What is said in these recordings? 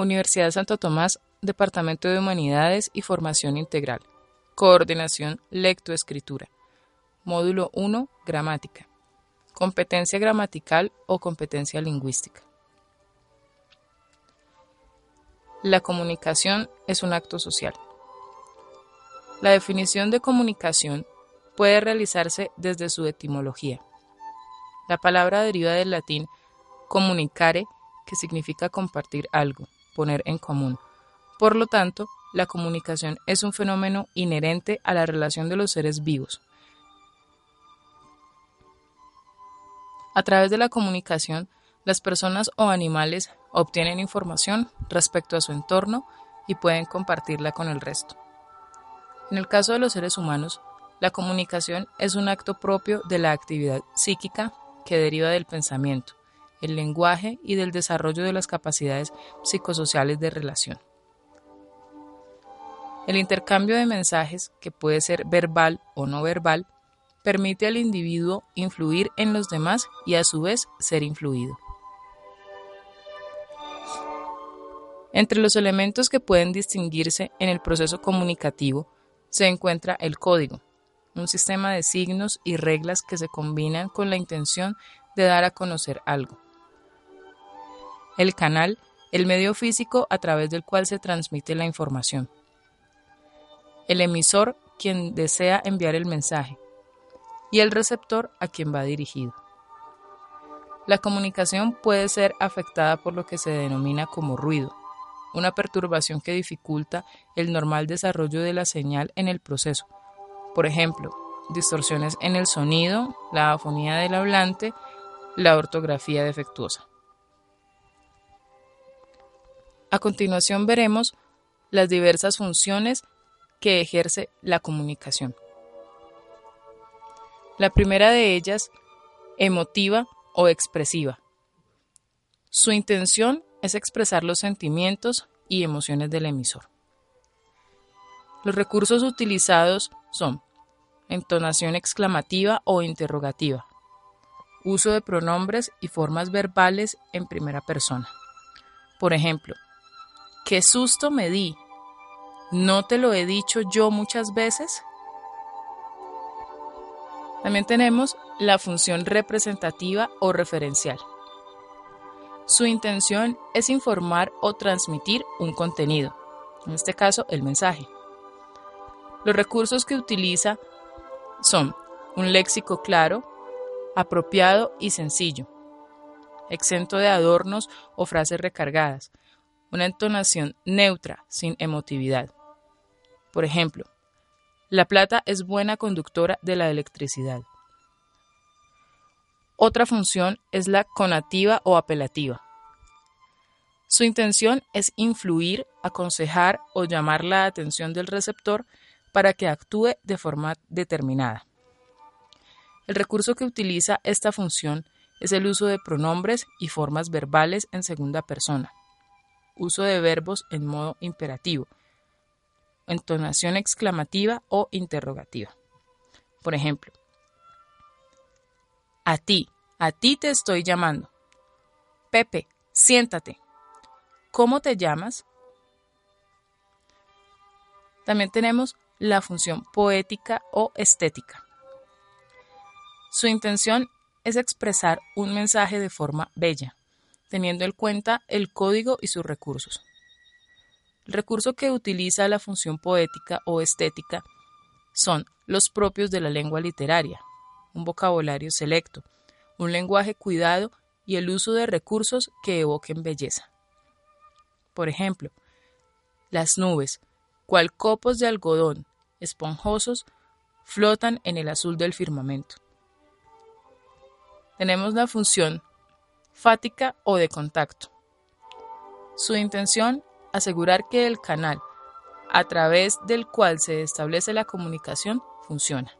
Universidad Santo Tomás, Departamento de Humanidades y Formación Integral. Coordinación Lectoescritura. Módulo 1. Gramática. Competencia gramatical o competencia lingüística. La comunicación es un acto social. La definición de comunicación puede realizarse desde su etimología. La palabra deriva del latín comunicare, que significa compartir algo poner en común. Por lo tanto, la comunicación es un fenómeno inherente a la relación de los seres vivos. A través de la comunicación, las personas o animales obtienen información respecto a su entorno y pueden compartirla con el resto. En el caso de los seres humanos, la comunicación es un acto propio de la actividad psíquica que deriva del pensamiento el lenguaje y del desarrollo de las capacidades psicosociales de relación. El intercambio de mensajes, que puede ser verbal o no verbal, permite al individuo influir en los demás y a su vez ser influido. Entre los elementos que pueden distinguirse en el proceso comunicativo se encuentra el código, un sistema de signos y reglas que se combinan con la intención de dar a conocer algo el canal, el medio físico a través del cual se transmite la información. El emisor, quien desea enviar el mensaje. Y el receptor, a quien va dirigido. La comunicación puede ser afectada por lo que se denomina como ruido, una perturbación que dificulta el normal desarrollo de la señal en el proceso. Por ejemplo, distorsiones en el sonido, la afonía del hablante, la ortografía defectuosa. A continuación veremos las diversas funciones que ejerce la comunicación. La primera de ellas, emotiva o expresiva. Su intención es expresar los sentimientos y emociones del emisor. Los recursos utilizados son entonación exclamativa o interrogativa, uso de pronombres y formas verbales en primera persona. Por ejemplo, Qué susto me di. ¿No te lo he dicho yo muchas veces? También tenemos la función representativa o referencial. Su intención es informar o transmitir un contenido, en este caso el mensaje. Los recursos que utiliza son un léxico claro, apropiado y sencillo, exento de adornos o frases recargadas, una entonación neutra, sin emotividad. Por ejemplo, la plata es buena conductora de la electricidad. Otra función es la conativa o apelativa. Su intención es influir, aconsejar o llamar la atención del receptor para que actúe de forma determinada. El recurso que utiliza esta función es el uso de pronombres y formas verbales en segunda persona uso de verbos en modo imperativo, entonación exclamativa o interrogativa. Por ejemplo, a ti, a ti te estoy llamando. Pepe, siéntate. ¿Cómo te llamas? También tenemos la función poética o estética. Su intención es expresar un mensaje de forma bella, teniendo en cuenta el código y sus recursos. El recurso que utiliza la función poética o estética son los propios de la lengua literaria, un vocabulario selecto, un lenguaje cuidado y el uso de recursos que evoquen belleza. Por ejemplo, las nubes, cual copos de algodón esponjosos, flotan en el azul del firmamento. Tenemos la función fática o de contacto. Su intención, asegurar que el canal a través del cual se establece la comunicación funciona.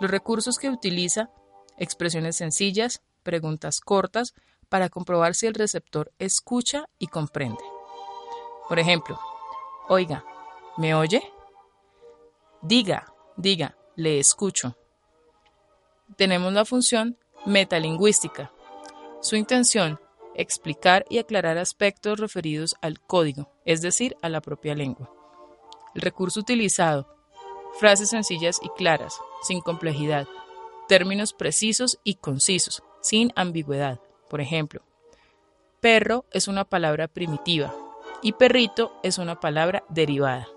Los recursos que utiliza, expresiones sencillas, preguntas cortas, para comprobar si el receptor escucha y comprende. Por ejemplo, oiga, ¿me oye? Diga, diga, le escucho. Tenemos la función metalingüística. Su intención, explicar y aclarar aspectos referidos al código, es decir, a la propia lengua. El recurso utilizado, frases sencillas y claras, sin complejidad, términos precisos y concisos, sin ambigüedad. Por ejemplo, perro es una palabra primitiva y perrito es una palabra derivada.